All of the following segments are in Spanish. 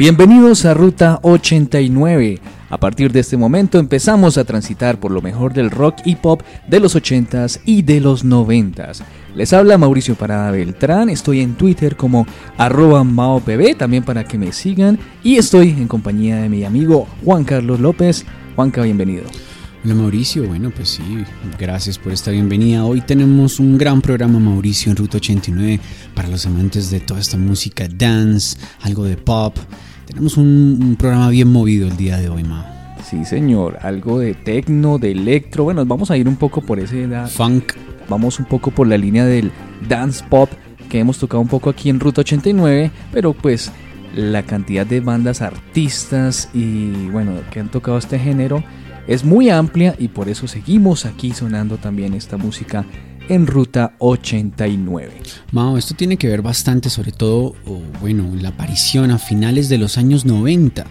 Bienvenidos a Ruta 89. A partir de este momento empezamos a transitar por lo mejor del rock y pop de los 80s y de los 90s. Les habla Mauricio Parada Beltrán, estoy en Twitter como arroba maopb, también para que me sigan, y estoy en compañía de mi amigo Juan Carlos López. Juanca, bienvenido. Hola Mauricio, bueno pues sí, gracias por esta bienvenida. Hoy tenemos un gran programa Mauricio en Ruta 89 para los amantes de toda esta música dance, algo de pop, tenemos un, programa bien movido el día de hoy, Ma. Sí, señor. Algo de techno, de electro. Bueno, vamos a ir un poco por ese... Funk. Vamos un poco por la línea del dance pop que hemos tocado un poco aquí en Ruta 89, pero pues la cantidad de bandas, artistas y bueno, que han tocado este género es muy amplia y por eso seguimos aquí sonando también esta música en Ruta 89. Mao, esto tiene que ver bastante, sobre todo, bueno, la aparición a finales de los años 90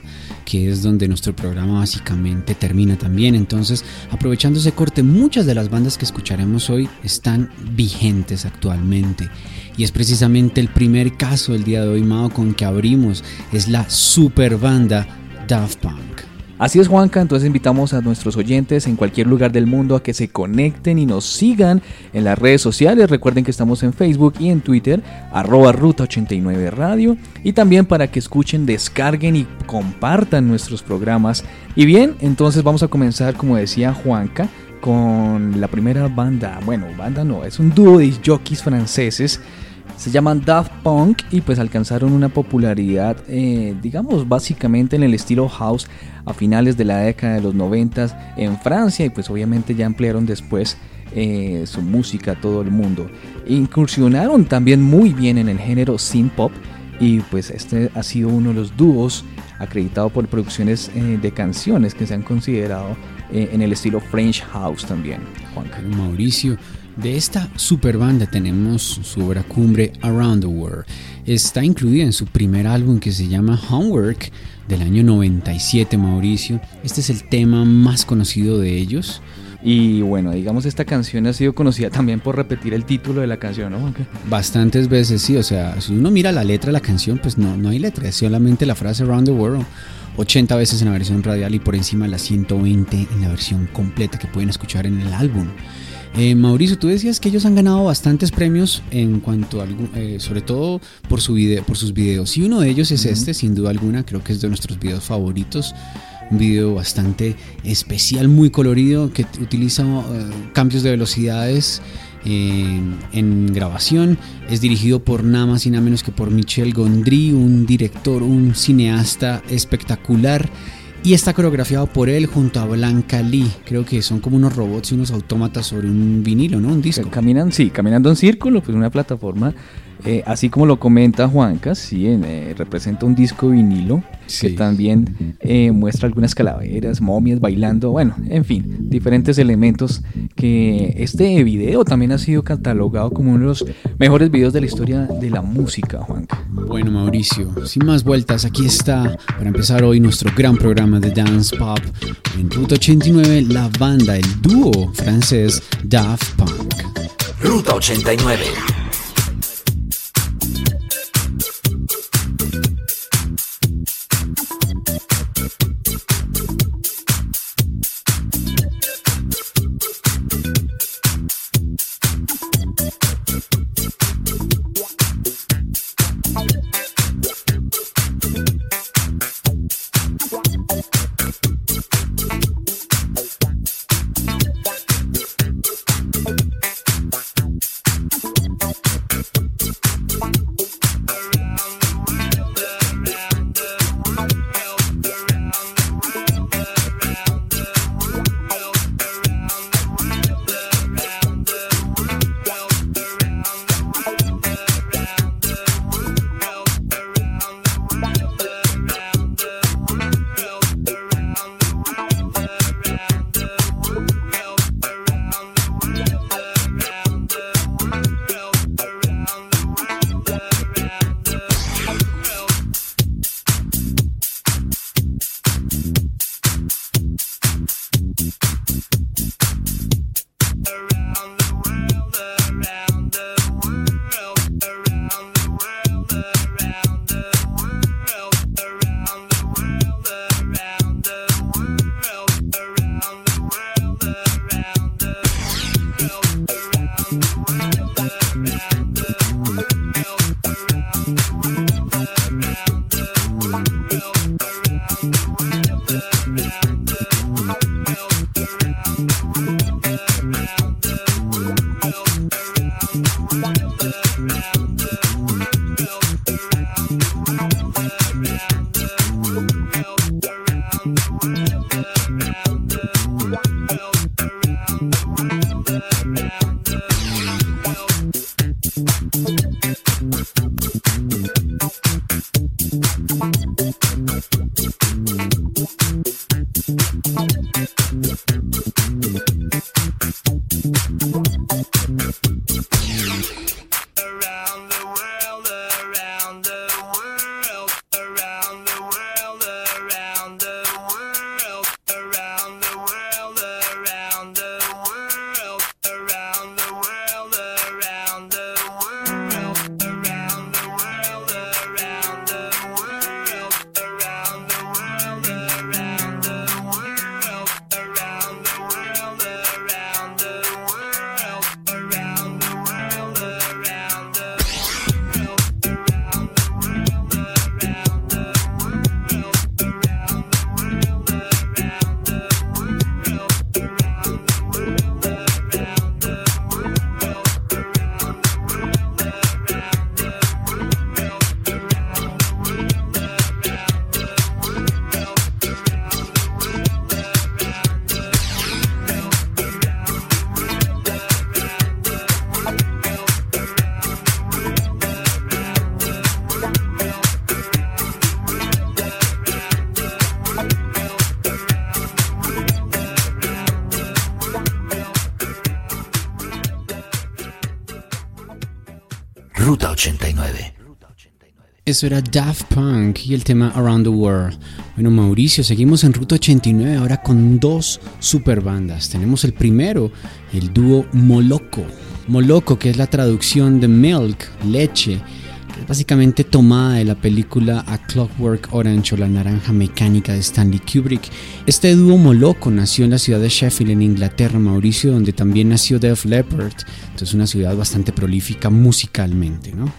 que es donde nuestro programa básicamente termina también. Entonces, aprovechando ese corte, muchas de las bandas que escucharemos hoy están vigentes actualmente. Y es precisamente el primer caso del día de hoy, Mao, con que abrimos. Es la super banda Daft Punk. Así es Juanca, entonces invitamos a nuestros oyentes en cualquier lugar del mundo a que se conecten y nos sigan en las redes sociales. Recuerden que estamos en Facebook y en Twitter, arroba Ruta 89 Radio. Y también para que escuchen, descarguen y compartan nuestros programas. Y bien, entonces vamos a comenzar, como decía Juanca, con la primera banda. Bueno, banda no, es un dúo de jockeys franceses se llaman Daft Punk y pues alcanzaron una popularidad, eh, digamos, básicamente en el estilo house a finales de la década de los 90 en Francia y pues obviamente ya ampliaron después eh, su música a todo el mundo. Incursionaron también muy bien en el género synth pop y pues este ha sido uno de los dúos acreditado por producciones eh, de canciones que se han considerado en el estilo French House también. Juan Mauricio, de esta super banda tenemos su obra cumbre Around the World. Está incluida en su primer álbum que se llama Homework del año 97, Mauricio. Este es el tema más conocido de ellos. Y bueno, digamos, esta canción ha sido conocida también por repetir el título de la canción, ¿no? Bastantes veces, sí. O sea, si uno mira la letra de la canción, pues no, no hay letra, es solamente la frase Around the World. 80 veces en la versión radial y por encima las 120 en la versión completa que pueden escuchar en el álbum. Eh, Mauricio, tú decías que ellos han ganado bastantes premios en cuanto a, eh, sobre todo por, su video, por sus videos. Y uno de ellos es este, sin duda alguna, creo que es de nuestros videos favoritos. Un video bastante especial, muy colorido, que utiliza eh, cambios de velocidades en grabación. Es dirigido por nada más y nada menos que por Michel Gondry, un director, un cineasta espectacular y está coreografiado por él junto a Blanca Lee. Creo que son como unos robots y unos autómatas sobre un vinilo, ¿no? Un disco. Caminan, sí, caminando en círculo, pues una plataforma eh, así como lo comenta Juanca, sí, eh, representa un disco vinilo que también eh, muestra algunas calaveras, momias bailando, bueno, en fin, diferentes elementos que este video también ha sido catalogado como uno de los mejores videos de la historia de la música, Juanca. Bueno, Mauricio, sin más vueltas, aquí está para empezar hoy nuestro gran programa de Dance Pop en Ruta 89, la banda, el dúo francés Daft Punk. Ruta 89. around the world. Eso era Daft Punk y el tema Around the World. Bueno, Mauricio, seguimos en Ruta 89 ahora con dos super bandas. Tenemos el primero, el dúo Moloco. Moloco, que es la traducción de milk, leche, que es básicamente tomada de la película A Clockwork Orange o La Naranja Mecánica de Stanley Kubrick. Este dúo Moloco nació en la ciudad de Sheffield, en Inglaterra, Mauricio, donde también nació Def Leppard. Entonces, una ciudad bastante prolífica musicalmente, ¿no?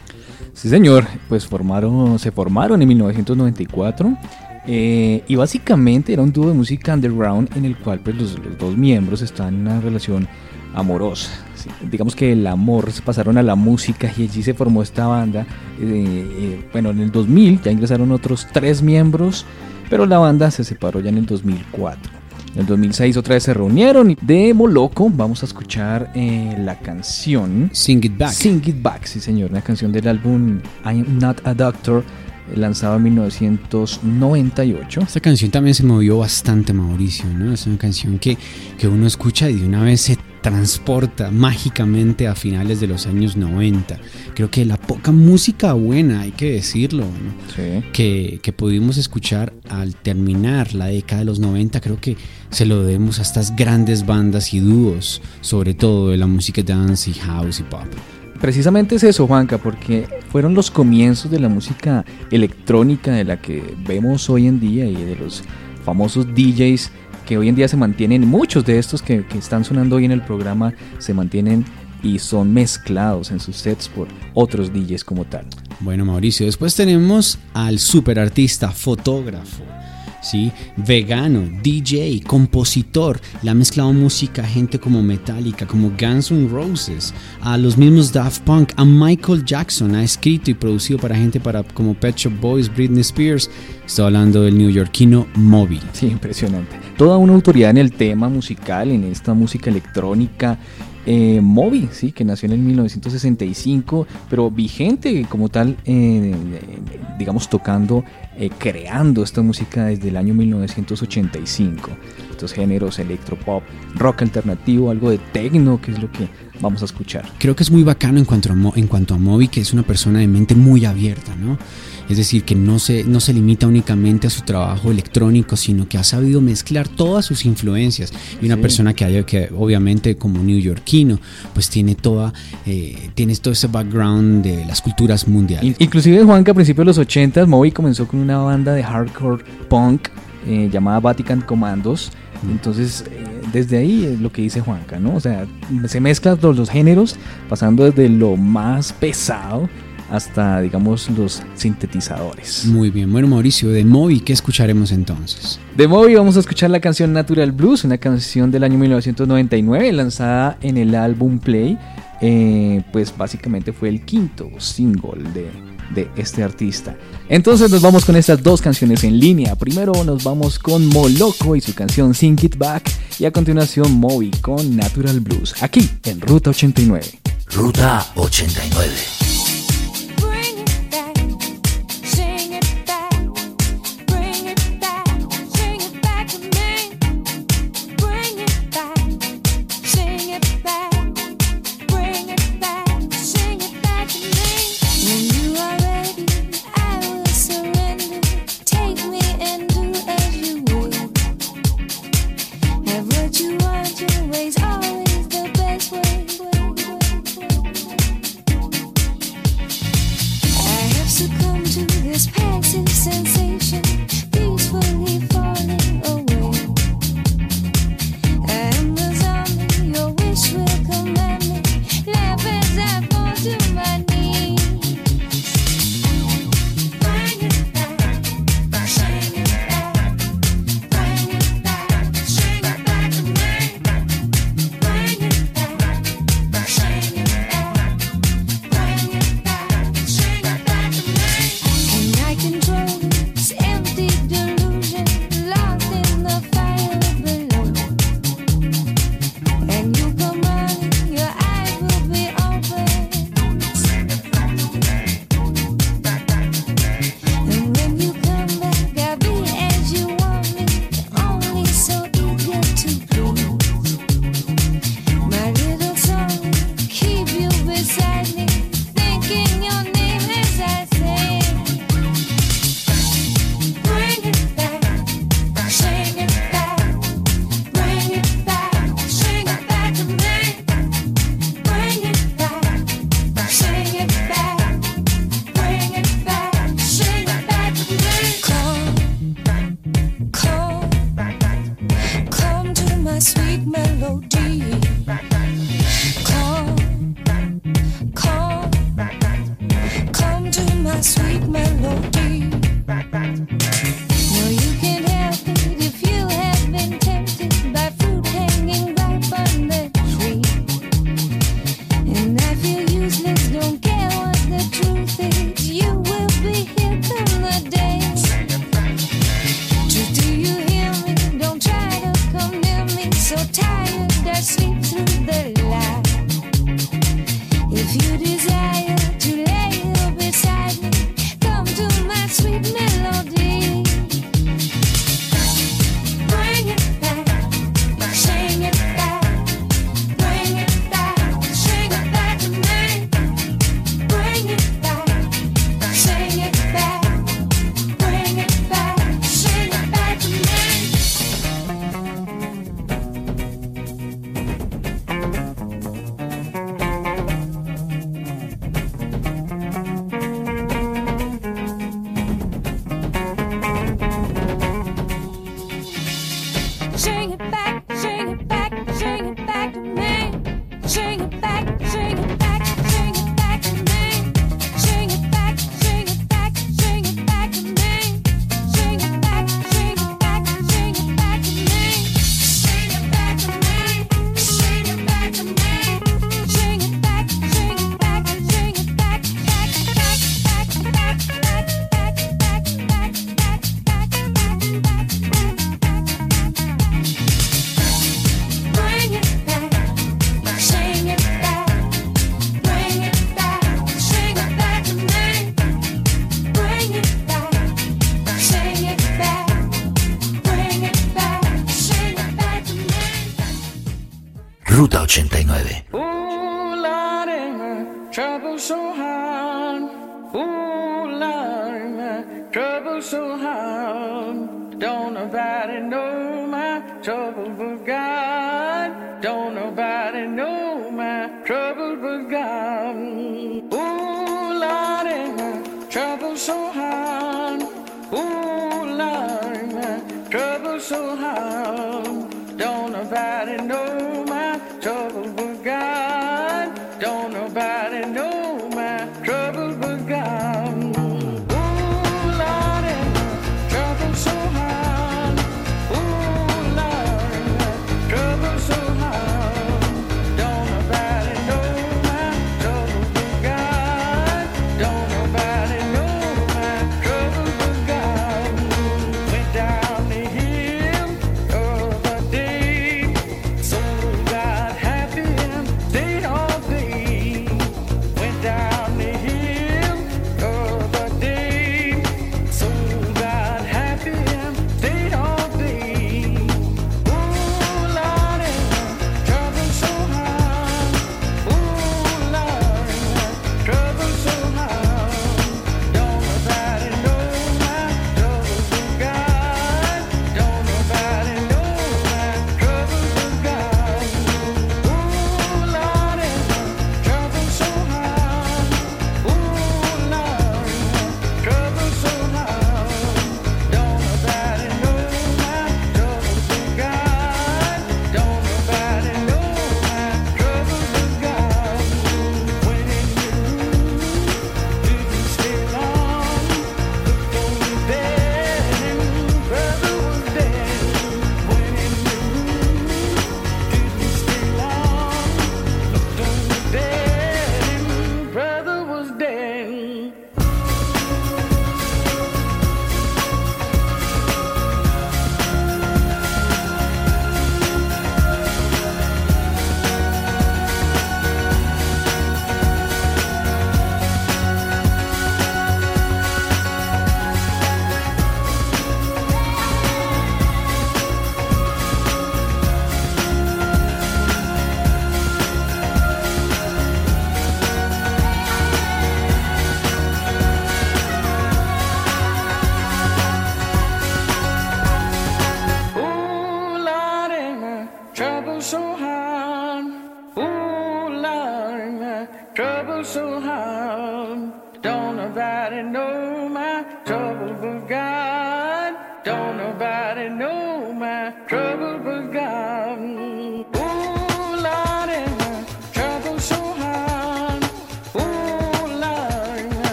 Sí, señor, pues formaron, se formaron en 1994 eh, y básicamente era un dúo de música underground en el cual pues, los, dos miembros estaban en una relación amorosa. Digamos que el amor se pasaron a la música y allí se formó esta banda. Eh, eh, bueno, en el 2000 ya ingresaron otros tres miembros, pero la banda se separó ya en el 2004. En el 2006 otra vez se reunieron y de Moloco vamos a escuchar eh, la canción Sing It Back. Sing It Back, sí señor, una canción del álbum I'm Not a Doctor eh, lanzado en 1998. Esta canción también se movió bastante, Mauricio, ¿no? Es una canción que, que uno escucha y de una vez se transporta mágicamente a finales de los años 90. Creo que la poca música buena, hay que decirlo, que, que, pudimos escuchar al terminar la década de los 90, creo que se lo debemos a estas grandes bandas y dúos, sobre todo de la música dance y house y pop. Precisamente es eso, Juanca, porque fueron los comienzos de la música electrónica de la que vemos hoy en día y de los famosos DJs que hoy en día se mantienen, muchos de estos que, están sonando hoy en el programa se mantienen y son mezclados en sus sets por otros DJs como tal. Bueno, Mauricio, después tenemos al super artista, fotógrafo, ¿sí? vegano, DJ, compositor. Le ha mezclado música a gente como Metallica, como Guns N' Roses, a los mismos Daft Punk, a Michael Jackson. Ha escrito y producido para gente para, como Pet Shop Boys, Britney Spears. Estoy hablando del neoyorquino Moby. Sí, impresionante. Toda una autoridad en el tema musical, en esta música electrónica eh, Moby, sí, que nació en el 1965, pero vigente como tal, eh, digamos, tocando, eh, creando esta música desde el año 1985. Estos géneros electropop, rock alternativo, algo de techno, que es lo que vamos a escuchar. Creo que es muy bacano en cuanto a, en cuanto a Moby, que es una persona de mente muy abierta, ¿no? Es decir, que no se, no se limita únicamente a su trabajo electrónico, sino que ha sabido mezclar todas sus influencias. Y una persona que, haya, que obviamente como neoyorquino, pues tiene, toda, eh, tiene todo ese background de las culturas mundiales. Inclusive Juanca a principios de los 80 Moby comenzó con una banda de hardcore punk eh, llamada Vatican Commandos. Mm. Entonces, eh, desde ahí es lo que dice Juanca, ¿no? O sea, se mezclan los, los géneros, pasando desde lo más pesado hasta, digamos, los sintetizadores. Muy bien, bueno Mauricio, de Moby, ¿qué escucharemos entonces? De Moby vamos a escuchar la canción Natural Blues, una canción del año 1999 lanzada en el álbum Play, eh, pues básicamente fue el quinto single de, de este artista. Entonces nos vamos con estas dos canciones en línea. Primero nos vamos con Moloco y su canción Sink It Back y a continuación Moby con Natural Blues, aquí en Ruta 89. Ruta 89.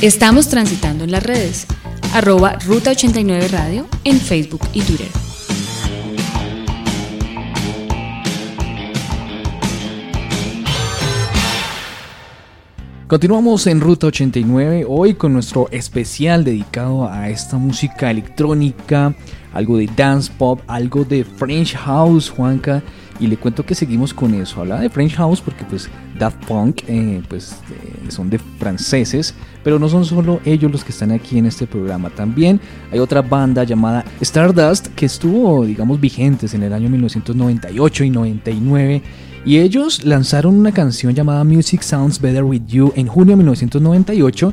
Estamos transitando en las redes. Arroba Ruta 89 Radio en Facebook y Twitter. Continuamos en Ruta 89, hoy con nuestro especial dedicado a esta música electrónica, algo de dance pop, algo de French House, Juanca, y le cuento que seguimos con eso. Habla de French House porque pues Daft Punk eh, pues, eh, son de franceses, pero no son solo ellos los que están aquí en este programa. También hay otra banda llamada Stardust que estuvo, digamos, vigentes en el año 1998 y 99. Y ellos lanzaron una canción llamada Music Sounds Better With You en junio de 1998.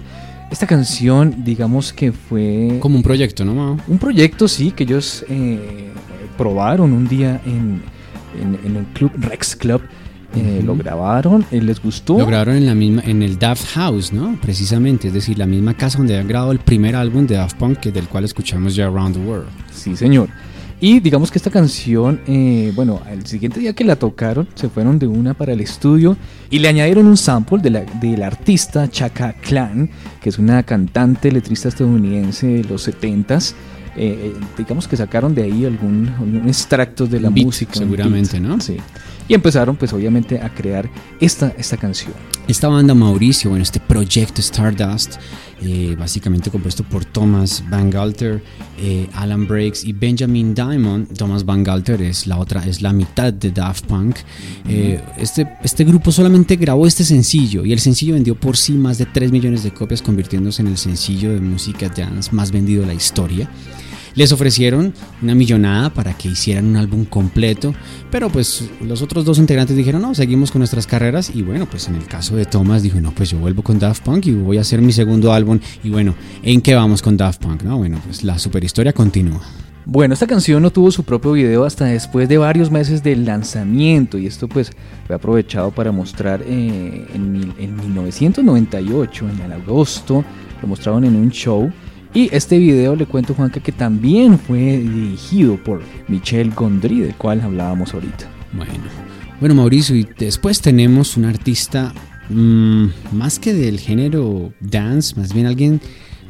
Esta canción, digamos que fue Como un proyecto, ¿no, un proyecto, sí, que ellos eh, probaron un día en, en- en el club Rex Club. Eh. Lo grabaron, eh, les gustó. Lo grabaron en la misma, en el Daft House, ¿no? Precisamente, es decir, la misma casa donde habían grabado el primer álbum de Daft Punk, que del cual escuchamos ya Around the World. Sí, señor. Y digamos que esta canción, eh, bueno, el siguiente día que la tocaron, se fueron de una para el estudio y le añadieron un sample de la, del artista Chaka Khan, que es una cantante letrista estadounidense de los 70s. Eh, eh, digamos que sacaron de ahí algún, algún extractos de la beat, música. seguramente, ¿no? Sí. Y empezaron, pues obviamente, a crear esta, esta canción. Esta banda Mauricio, bueno, este proyecto Stardust, eh, básicamente compuesto por Thomas Van Galter, eh, Alan Breaks y Benjamin Diamond. Thomas Van Galter es la otra, es la mitad de Daft Punk. Eh, este, este grupo solamente grabó este sencillo y el sencillo vendió por sí más de 3 millones de copias, convirtiéndose en el sencillo de música dance más vendido de la historia. Les ofrecieron una millonada para que hicieran un álbum completo, pero pues los otros dos integrantes dijeron, no, seguimos con nuestras carreras y bueno, pues en el caso de Thomas dijo, no, pues yo vuelvo con Daft Punk y voy a hacer mi segundo álbum y bueno, ¿en qué vamos con Daft Punk? No, bueno, pues la superhistoria continúa. Bueno, esta canción no tuvo su propio video hasta después de varios meses del lanzamiento y esto pues fue aprovechado para mostrar eh, en, en 1998, en el agosto, lo mostraron en un show y este video le cuento Juanca que también fue dirigido por Michel Gondry, del cual hablábamos ahorita. Bueno, bueno Mauricio, y después tenemos un artista mm, más que del género dance, más bien alguien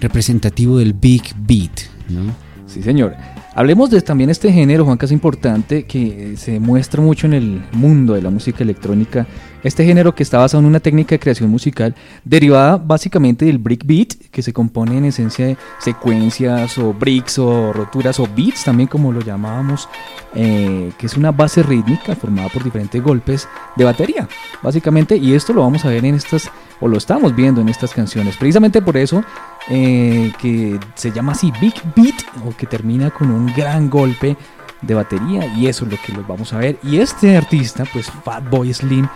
representativo del big beat, ¿no? Sí, señor. Hablemos de también este género, Juan, que es importante, que se muestra mucho en el mundo de la música electrónica. Este género que está basado en una técnica de creación musical derivada básicamente del breakbeat, que se compone en esencia de secuencias o breaks o roturas o beats, también como lo llamábamos, eh, que es una base rítmica formada por diferentes golpes de batería, básicamente. Y esto lo vamos a ver en estas, o lo estamos viendo en estas canciones. Precisamente por eso eh, que se llama así Big Beat o que termina con un gran golpe de batería y eso es lo que los vamos a ver y este artista pues Fatboy Slim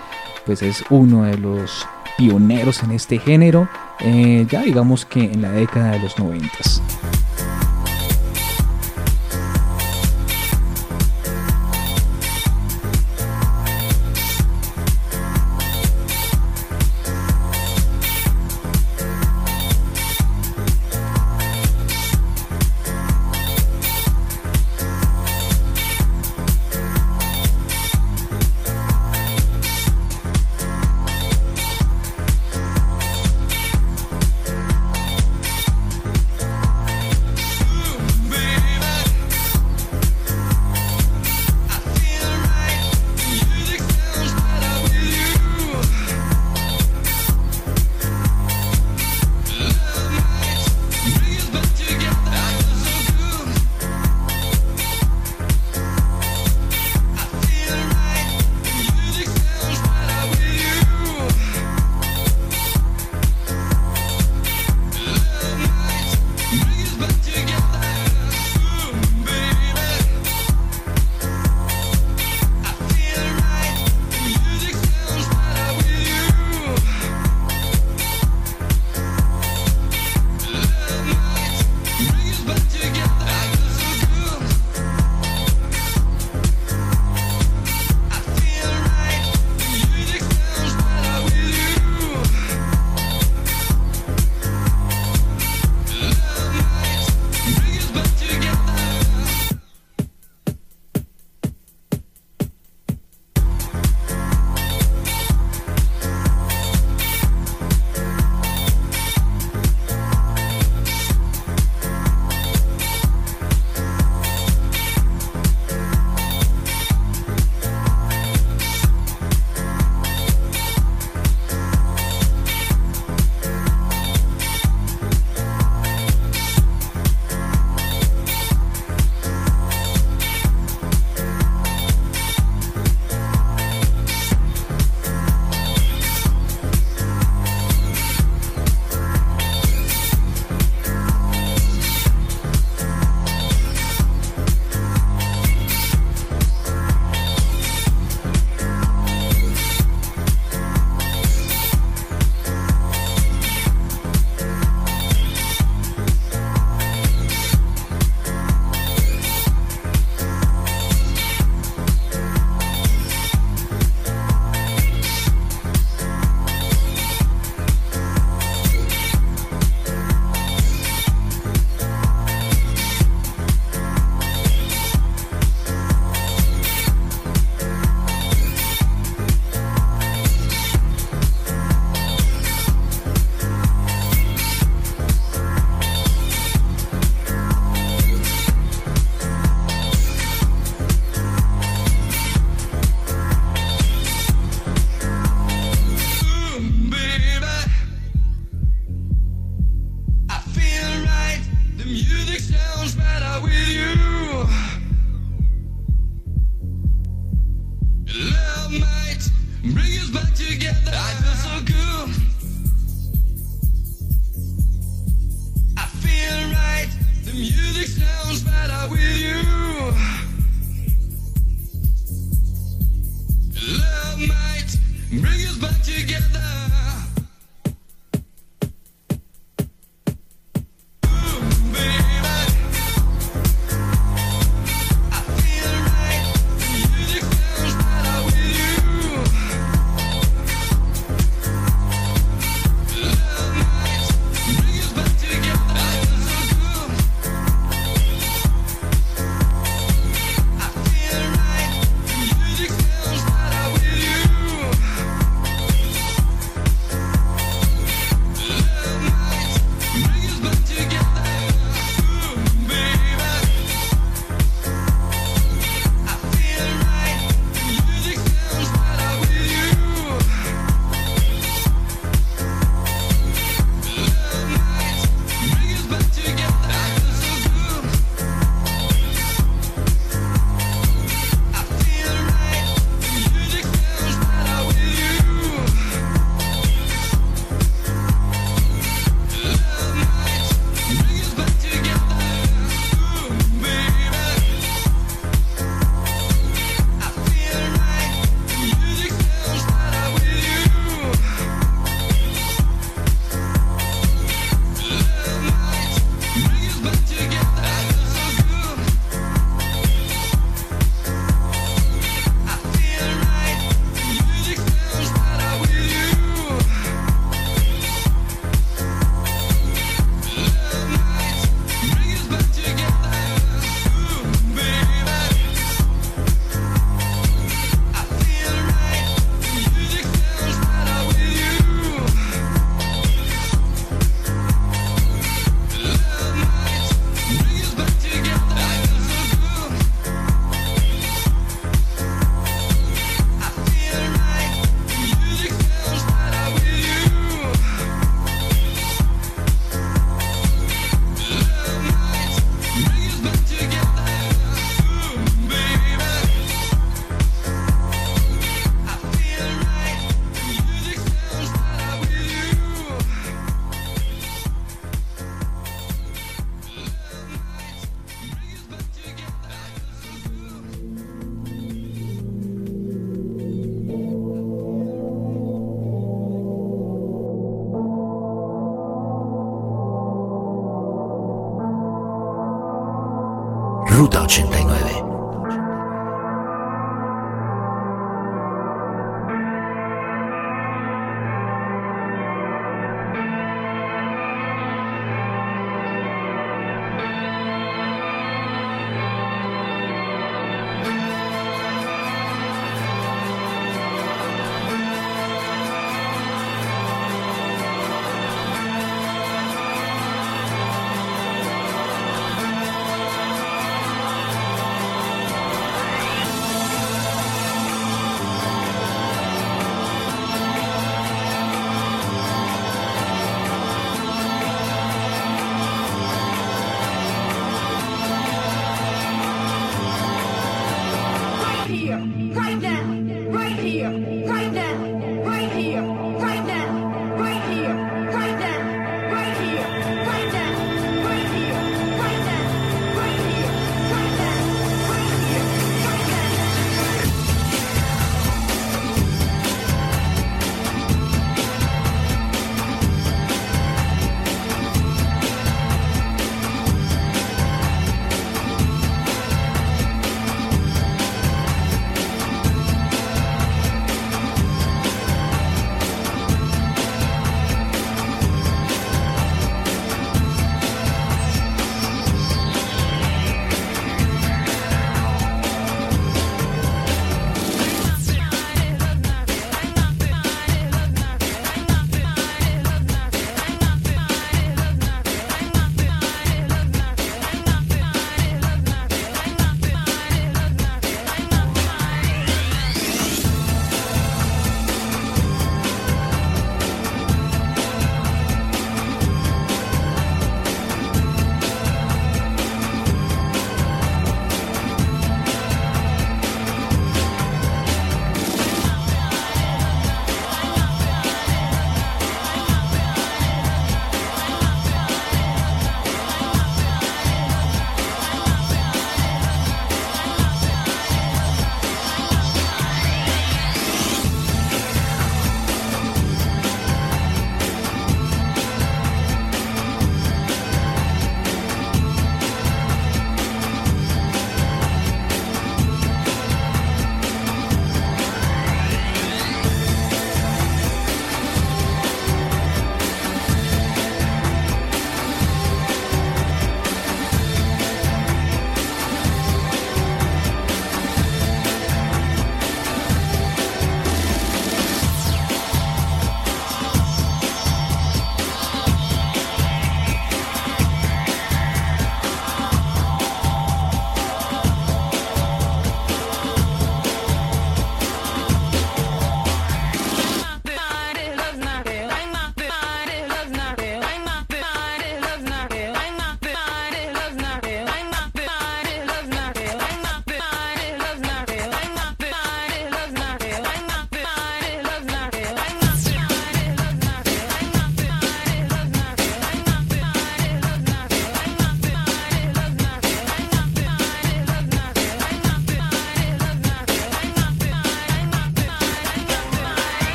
pues es uno de los pioneros en este género eh, ya digamos que en la década de los noventas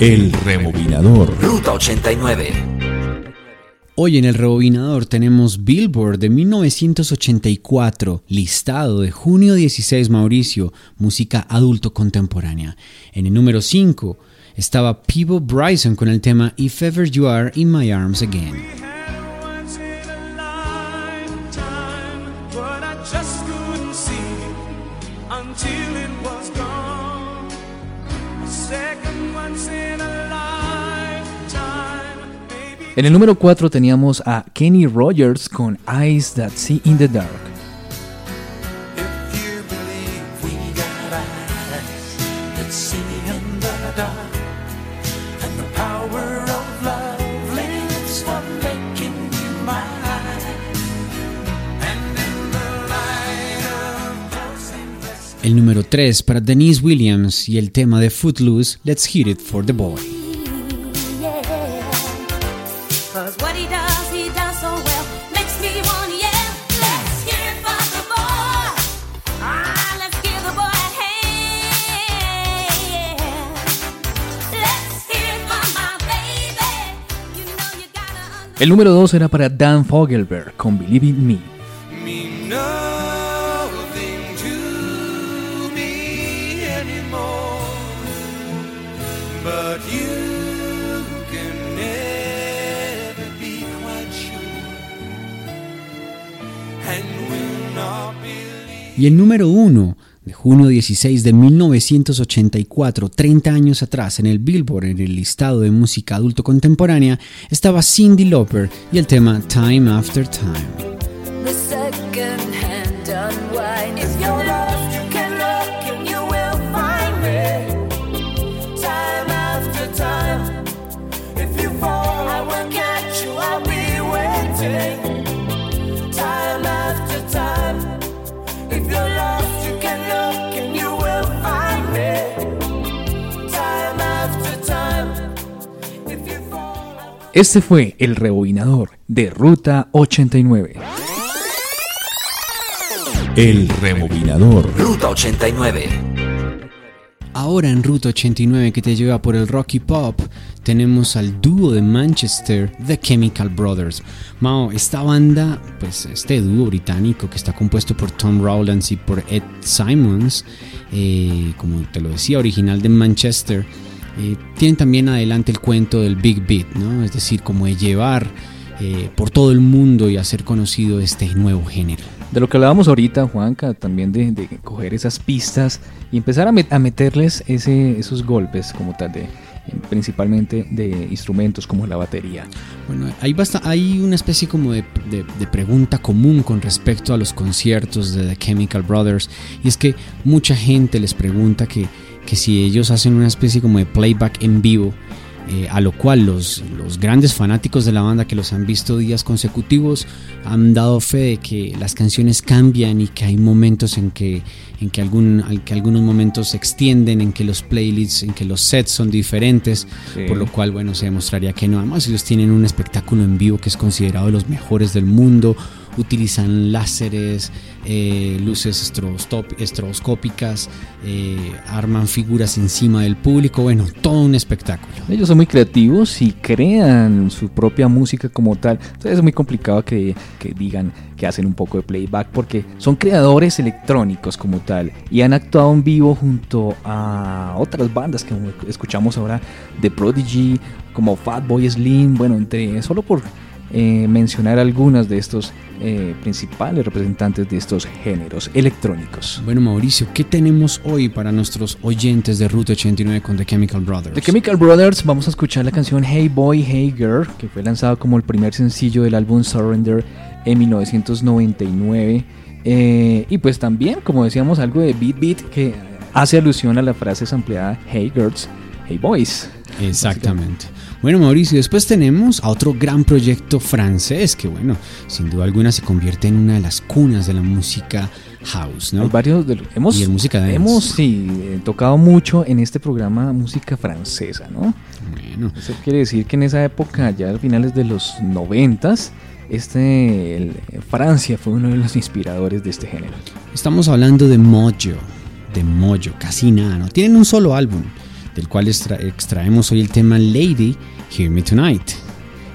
El rebobinador. Ruta 89. Hoy en el rebobinador tenemos Billboard de 1984, listado de junio 16, Mauricio, música adulto contemporánea. En el número 5 estaba Peebo Bryson con el tema If Ever You Are in My Arms Again. En el número 4 teníamos a Kenny Rogers con Eyes That See in the Dark. El número 3 para Denise Williams y el tema de Footloose, Let's Hear It for the Boy. El número 2 era para Dan Fogelberg con Believe in Me. Y el número 1 de junio 16 de 1984, 30 años atrás, en el Billboard, en el listado de música adulto contemporánea, estaba Cindy Lauper y el tema Time After Time. Este fue el rebobinador de Ruta 89. El rebobinador. Ruta 89. Ahora en Ruta 89 que te lleva por el Rocky Pop, tenemos al dúo de Manchester, The Chemical Brothers. Mao, esta banda, pues este dúo británico que está compuesto por Tom Rowlands y por Ed Simons, eh, como te lo decía, original de Manchester, eh, tienen también adelante el cuento del Big Beat, ¿no? es decir, como de llevar eh, por todo el mundo y hacer conocido este nuevo género. De lo que hablábamos ahorita, Juanca, también de, coger esas pistas y empezar a, meterles ese, esos golpes como tal de, principalmente de instrumentos como la batería. Bueno, hay, basta, hay una especie como de, de, pregunta común con respecto a los conciertos de The Chemical Brothers y es que mucha gente les pregunta que que si ellos hacen una especie como de playback en vivo, eh, a lo cual los, los, grandes fanáticos de la banda que los han visto días consecutivos han dado fe de que las canciones cambian y que hay momentos en que, en que, algún, que algunos momentos se extienden, en que los playlists, en que los sets son diferentes, por lo cual bueno, se demostraría que no. Además ellos tienen un espectáculo en vivo que es considerado de los mejores del mundo, utilizan láseres, eh, luces estroboscópicas, eh, arman figuras encima del público, bueno, todo un espectáculo. Ellos son muy creativos y crean su propia música como tal, entonces es muy complicado que, que digan que hacen un poco de playback porque son creadores electrónicos como tal y han actuado en vivo junto a otras bandas que escuchamos ahora de Prodigy como Fatboy Slim, bueno, entre solo por eh, mencionar algunas de estos eh, principales representantes de estos géneros electrónicos. Bueno, Mauricio, ¿qué tenemos hoy para nuestros oyentes de Route 89 con The Chemical Brothers? The Chemical Brothers, vamos a escuchar la canción Hey Boy, Hey Girl, que fue lanzado como el primer sencillo del álbum Surrender en 1999. Eh, y pues también, como decíamos, algo de Beat Beat que hace alusión a la frase ampliada Hey Girls, Hey Boys. Exactamente. Bueno, Mauricio, después tenemos a otro gran proyecto francés que, bueno, sin duda alguna se convierte en una de las cunas de la música house, ¿no? varios de, hemos, y música hemos sí, eh, tocado mucho en este programa música francesa, ¿no? Bueno. Eso quiere decir que en esa época, ya a finales de los noventas, este, Francia fue uno de los inspiradores de este género. Estamos hablando de Mojo, de Mojo, casi nada, ¿no? Tienen un solo álbum del cual extra- extraemos hoy el tema Lady, Hear Me Tonight,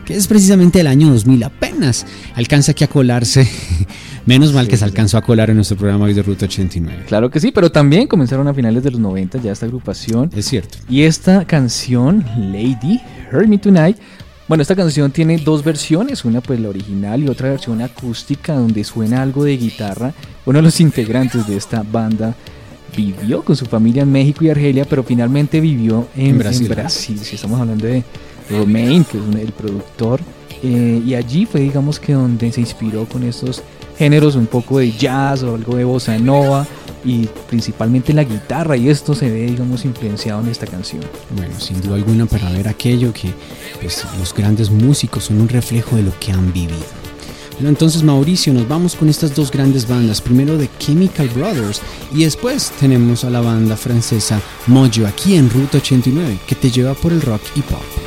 que es precisamente del año 2000, apenas alcanza aquí a colarse. Menos mal que se alcanzó a colar en nuestro programa hoy de Ruta 89. Claro que sí, pero también comenzaron a finales de los 90 ya esta agrupación. Es cierto. Y esta canción, Lady, Hear Me Tonight, bueno, esta canción tiene dos versiones, una pues la original y otra versión acústica donde suena algo de guitarra. Uno de los integrantes de esta banda vivió con su familia en México y Argelia, pero finalmente vivió en, En Brasil. en Brasil. Si estamos hablando de Romain, que es un- el productor, eh, y allí fue, digamos, que donde se inspiró con estos géneros, un poco de jazz o algo de bossa nova, y principalmente la guitarra, y esto se ve, digamos, influenciado en esta canción. Bueno, sin duda alguna para ver aquello que pues, los grandes músicos son un reflejo de lo que han vivido. Entonces Mauricio, nos vamos con estas dos grandes bandas. Primero de Chemical Brothers y después tenemos a la banda francesa Mojo aquí en Ruta 89 que te lleva por el rock y pop.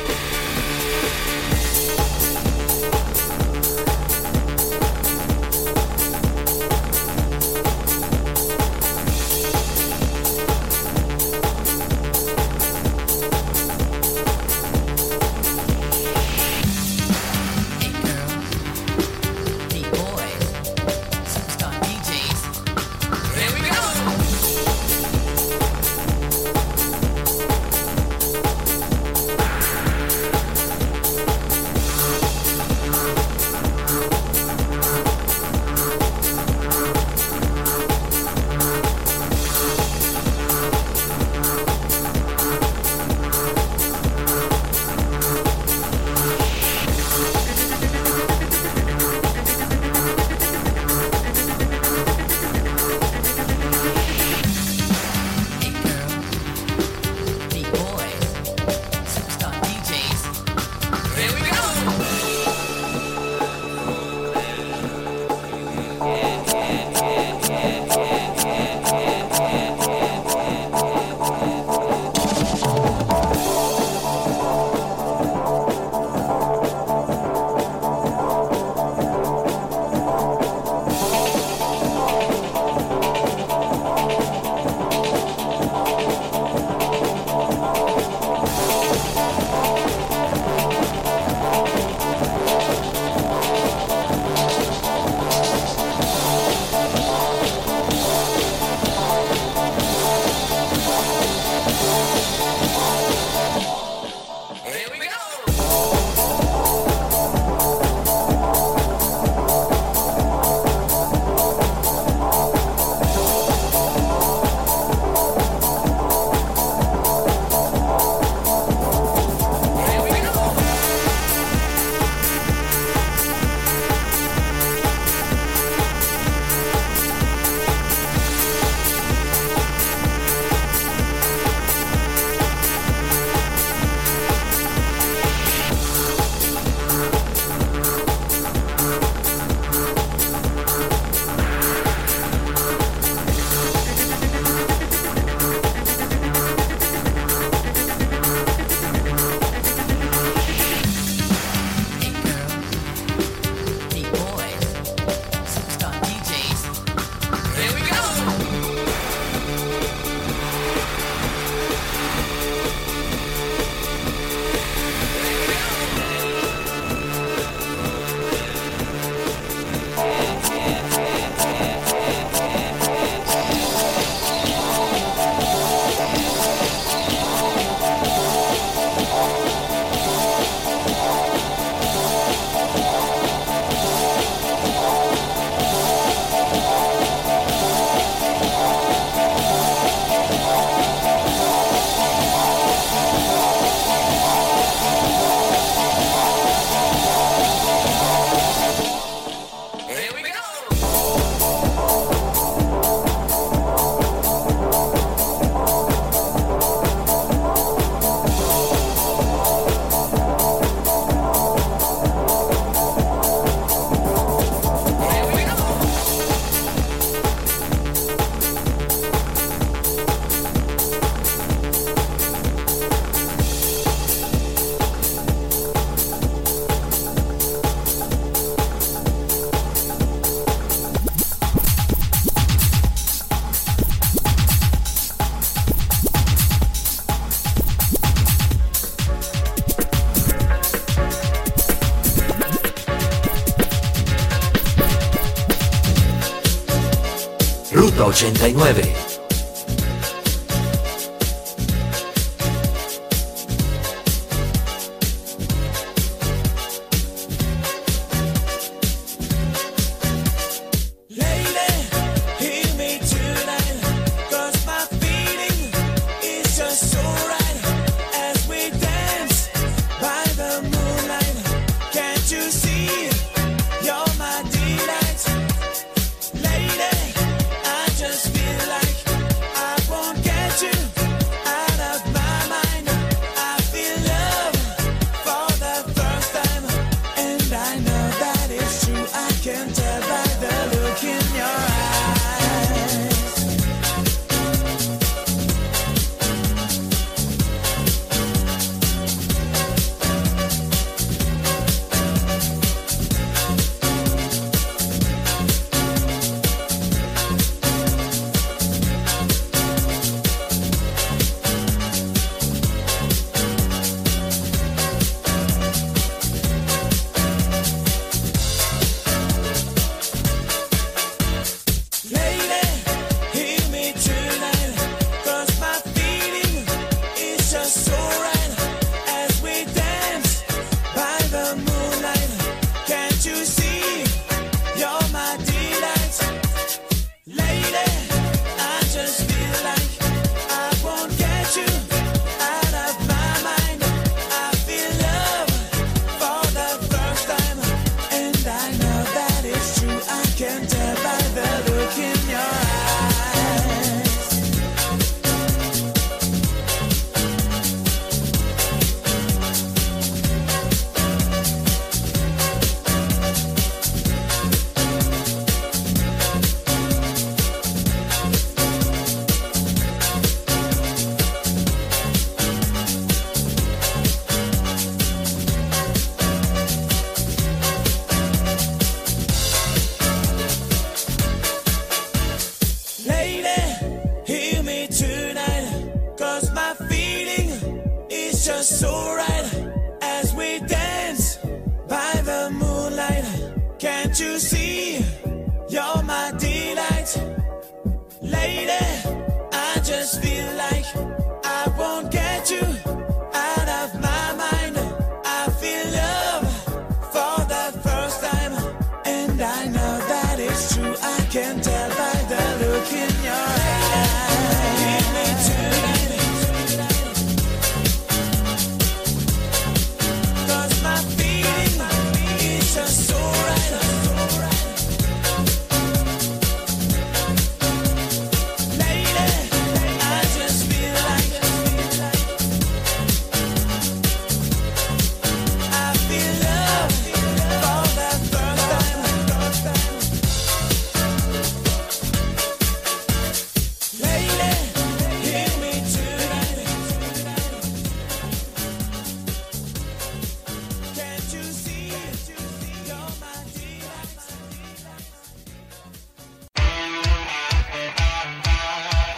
89.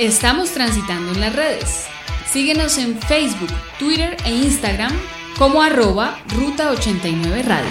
Estamos transitando en las redes. Síguenos en Facebook, Twitter e Instagram como arroba Ruta 89 Radio.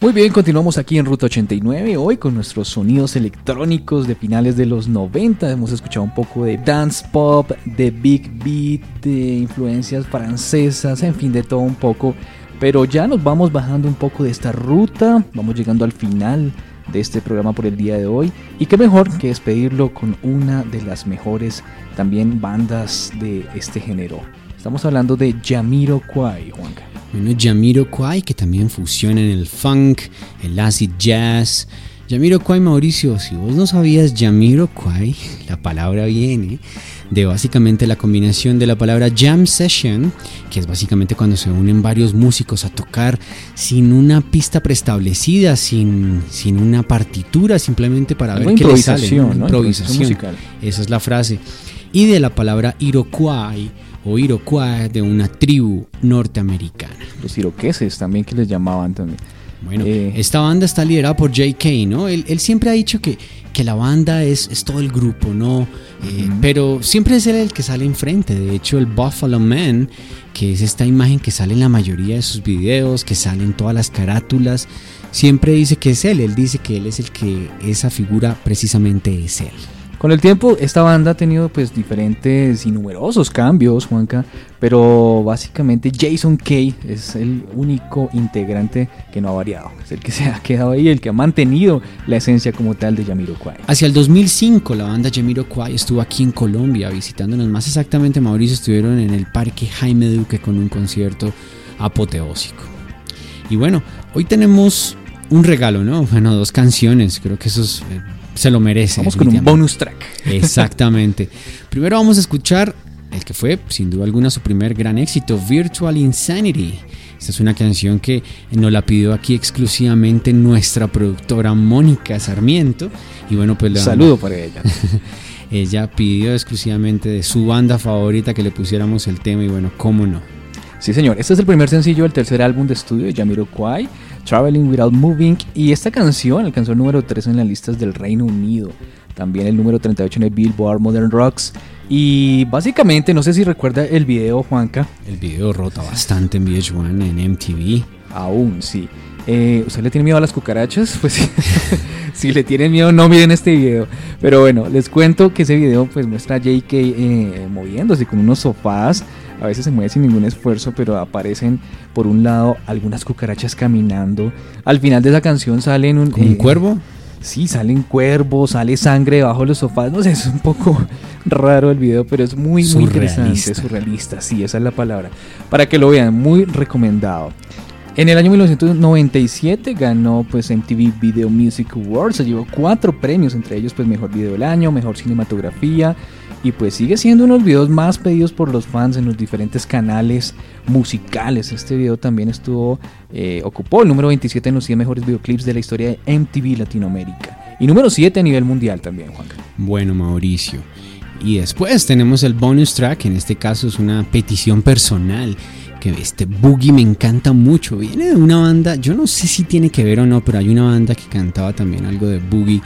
Muy bien, continuamos aquí en Ruta 89, hoy con nuestros sonidos electrónicos de finales de los 90. Hemos escuchado un poco de dance pop, de big beat, de influencias francesas, en fin, de todo un poco. Pero ya nos vamos bajando un poco de esta ruta, vamos llegando al final de este programa por el día de hoy. Y qué mejor que despedirlo con una de las mejores también bandas de este género. Estamos hablando de Yamiro Kwai, Juanca. Bueno, Jamiroquai, que también fusiona en el funk, el acid jazz. Jamiroquai, Mauricio, si vos no sabías Jamiroquai, la palabra viene de básicamente la combinación de la palabra jam session, que es básicamente cuando se unen varios músicos a tocar sin una pista preestablecida, sin, sin una partitura, simplemente para Algo ver qué les sale. improvisación. Improvisación musical. Esa es la frase. Y de la palabra Iroquois o Iroquois de una tribu norteamericana. Los iroqueses también que les llamaban también. Bueno, Eh, esta banda está liderada por J.K., ¿no? Él, él siempre ha dicho que, que la banda es, es todo el grupo, ¿no? Eh, Pero siempre es él el que sale enfrente. De hecho, el Buffalo Man, que es esta imagen que sale en la mayoría de sus videos, que sale en todas las carátulas, siempre dice que es él. Él dice que él es el que esa figura precisamente es él. Con el tiempo, esta banda ha tenido pues diferentes y numerosos cambios, Juanca, pero básicamente Jason Kay es el único integrante que no ha variado. Es el que se ha quedado ahí, el que ha mantenido la esencia como tal de Jamiroquai. Hacia el 2005 la banda Jamiroquai estuvo aquí en Colombia visitándonos. Más exactamente, Mauricio estuvieron en el Parque Jaime Duque con un concierto apoteósico. Y bueno, hoy tenemos un regalo, ¿no? Bueno, dos canciones. Creo que eso es, eh, se lo merece. Vamos con un bonus track. Exactamente. Primero vamos a escuchar el que fue, sin duda alguna, su primer gran éxito, Virtual Insanity. Esta es una canción que nos la pidió aquí exclusivamente nuestra productora Mónica Sarmiento. Y bueno, pues le Saludo para ella. ella pidió exclusivamente de su banda favorita que le pusiéramos el tema y bueno, cómo no. Sí, señor. Este es el primer sencillo del tercer álbum de estudio de Jamiroquai, Traveling Without Moving. Y esta canción alcanzó el número 3 en las listas del Reino Unido. También el número 38 en el Billboard Modern Rocks. Y básicamente, no sé si recuerda el video, Juanca. El video rota bastante en VH1, en MTV. Aún sí. Eh, ¿Usted le tiene miedo a las cucarachas? Pues si le tienen miedo, no miren este video. Pero bueno, les cuento que ese video pues muestra a JK eh, moviéndose con unos sofás. A veces se mueve sin ningún esfuerzo, pero aparecen por un lado algunas cucarachas caminando. Al final de esa canción salen un, ¿Como un eh, cuervo? Sí, salen cuervos, sale sangre debajo de los sofás. No sé, es un poco raro el video, pero es muy, muy interesante. Surrealista. Surrealista, sí, esa es la palabra. Para que lo vean, muy recomendado. En el año 1997 ganó pues MTV Video Music Awards, se llevó cuatro premios, entre ellos pues Mejor Video del Año, Mejor Cinematografía y pues sigue siendo uno de los videos más pedidos por los fans en los diferentes canales musicales. Este video también estuvo, eh, ocupó el número 27 en los 100 mejores videoclips de la historia de MTV Latinoamérica y número 7 a nivel mundial también, Juan. Bueno, Mauricio. Y después tenemos el bonus track, en este caso es una petición personal, que este boogie me encanta mucho. Viene de una banda, yo no sé si tiene que ver o no, pero hay una banda que cantaba también algo de boogie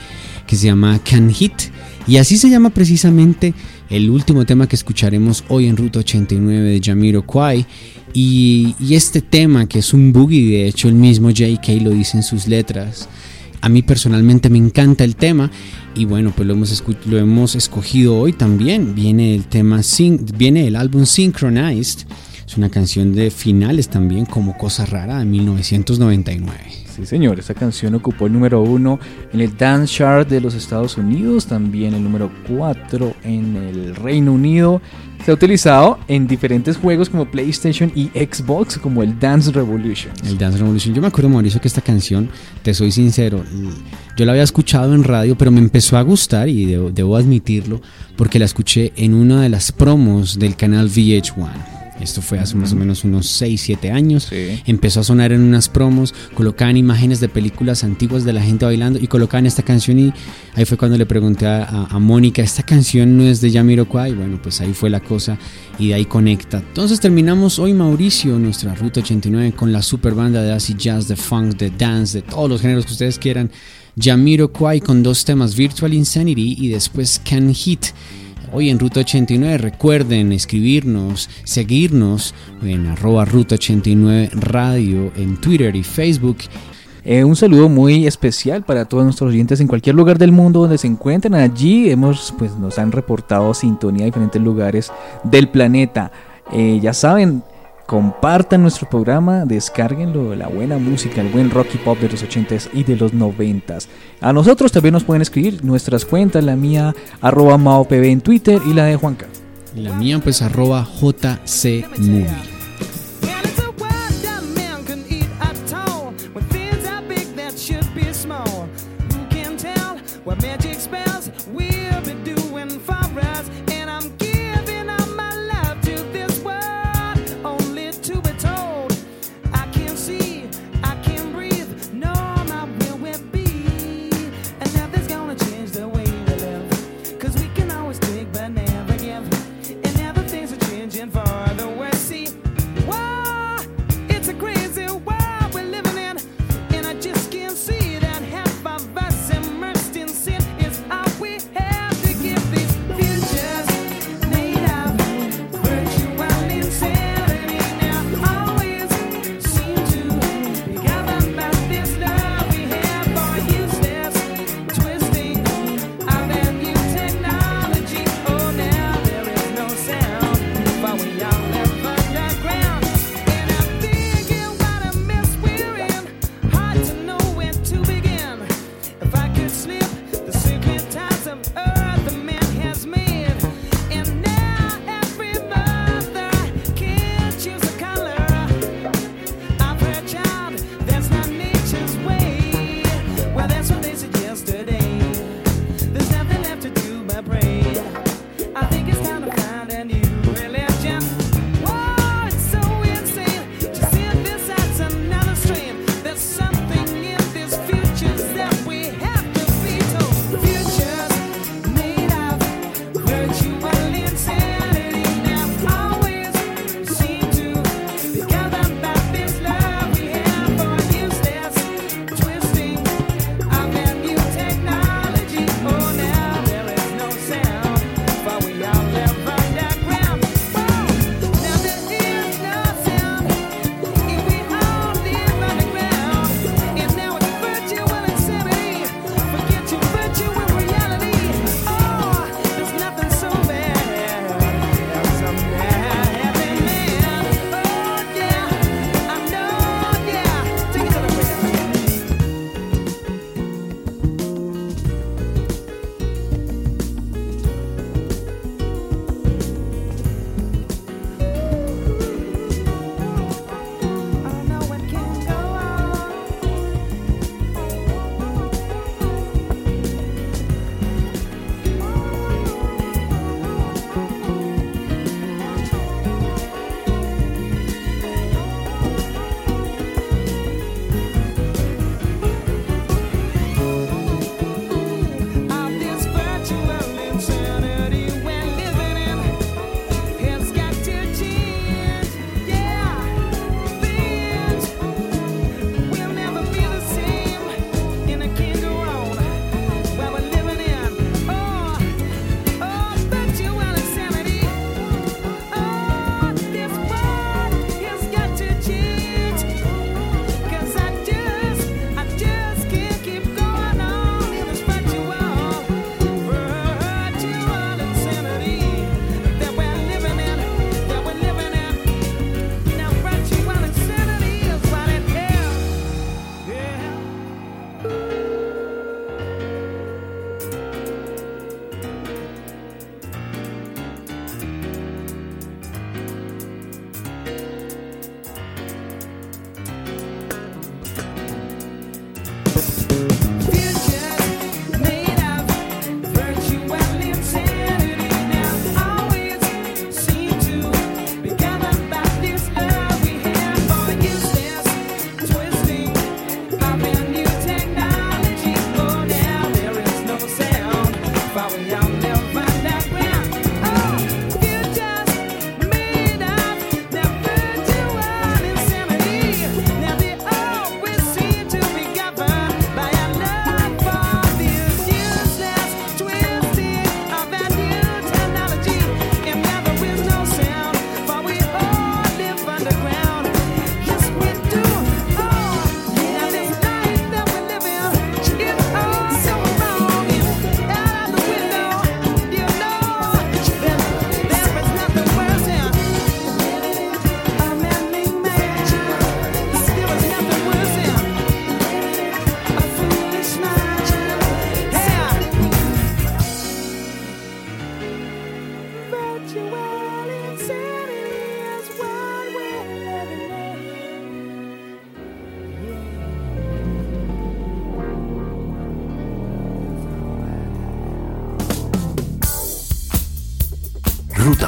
que se llama Can Hit. Y así se llama precisamente el último tema que escucharemos hoy en Ruta 89 de Jamiroquai. Y, y este tema, que es un boogie, de hecho el mismo JK lo dice en sus letras. A mí personalmente me encanta el tema y bueno, pues lo hemos, lo hemos escogido hoy también. Viene el tema, viene el álbum Synchronized. Es una canción de finales también, como Cosa Rara, de 1999. Sí, señor, esta canción ocupó el número uno en el Dance Chart de los Estados Unidos, también el número 4 en el Reino Unido. Se ha utilizado en diferentes juegos como PlayStation y Xbox, como el Dance Revolution. El Dance Revolution. Yo me acuerdo, Mauricio, que esta canción, te soy sincero, yo la había escuchado en radio, pero me empezó a gustar y debo, debo admitirlo, porque la escuché en una de las promos del canal VH1. Esto fue hace más o menos unos 6, 7 años. Sí. Empezó a sonar en unas promos, colocaban imágenes de películas antiguas de la gente bailando y colocaban esta canción y ahí fue cuando le pregunté a, a- a Mónica, ¿esta canción no es de Jamiroquai? Bueno, pues ahí fue la cosa y de ahí conecta. Entonces terminamos hoy Mauricio, nuestra Ruta 89 con la super banda de acid jazz, de funk, de dance, de todos los géneros que ustedes quieran. Jamiroquai con dos temas, Virtual Insanity y después Can Hit. Hoy en Ruta 89 recuerden escribirnos, seguirnos en arroba Ruta 89 Radio en Twitter y Facebook. Eh, un saludo muy especial para todos nuestros oyentes en cualquier lugar del mundo donde se encuentren. Allí hemos, pues, nos han reportado sintonía de diferentes lugares del planeta. Eh, ya saben, compartan nuestro programa, descarguenlo, la buena música, el buen rock y pop de los 80s y de los 90s. A nosotros también nos pueden escribir nuestras cuentas, la mía arroba maopb en Twitter y la de Juanca. La mía pues arroba JC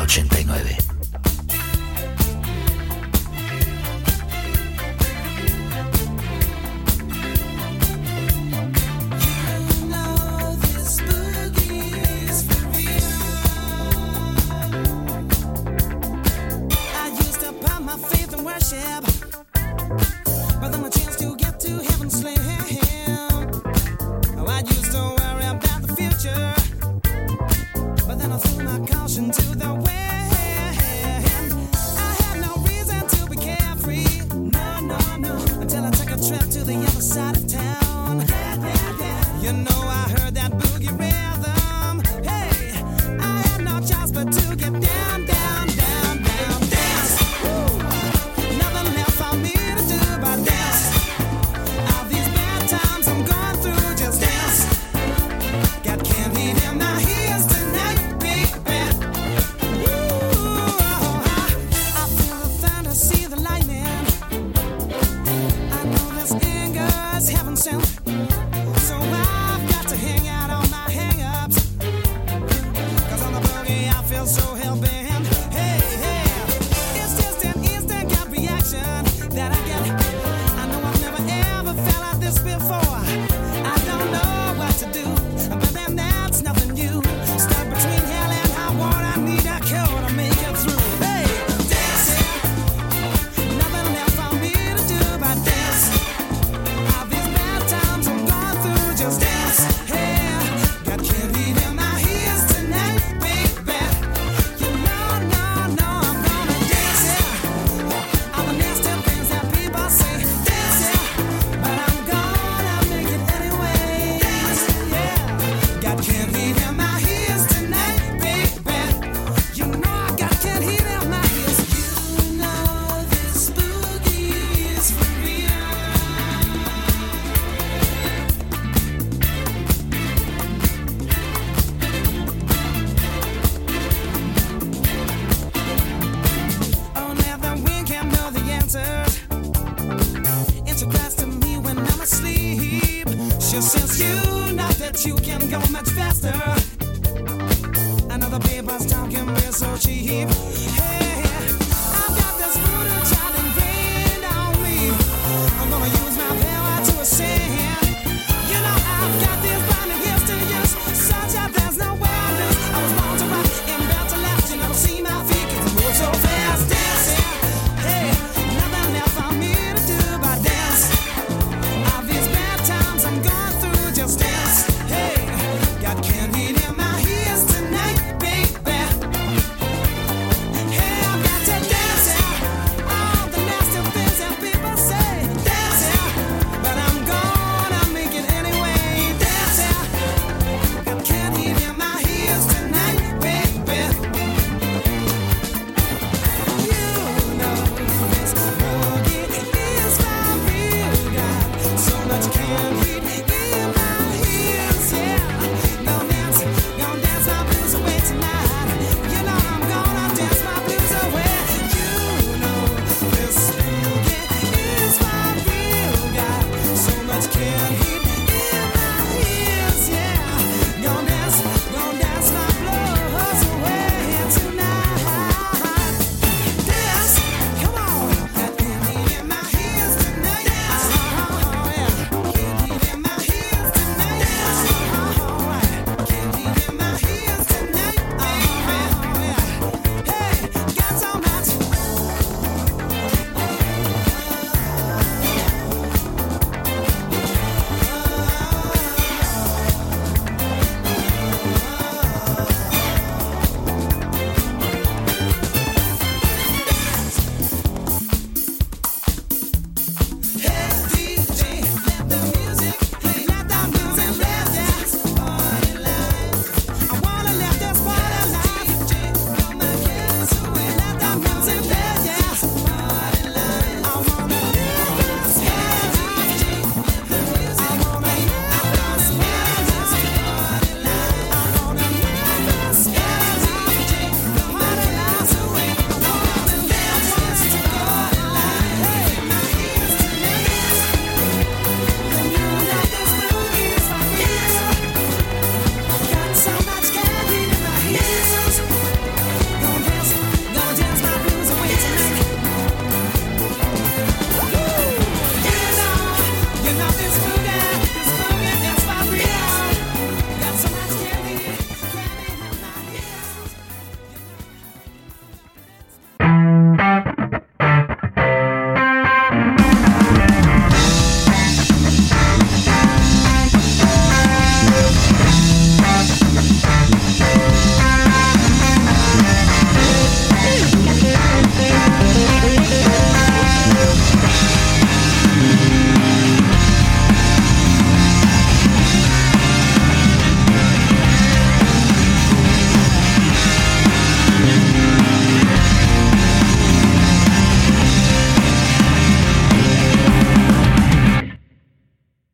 180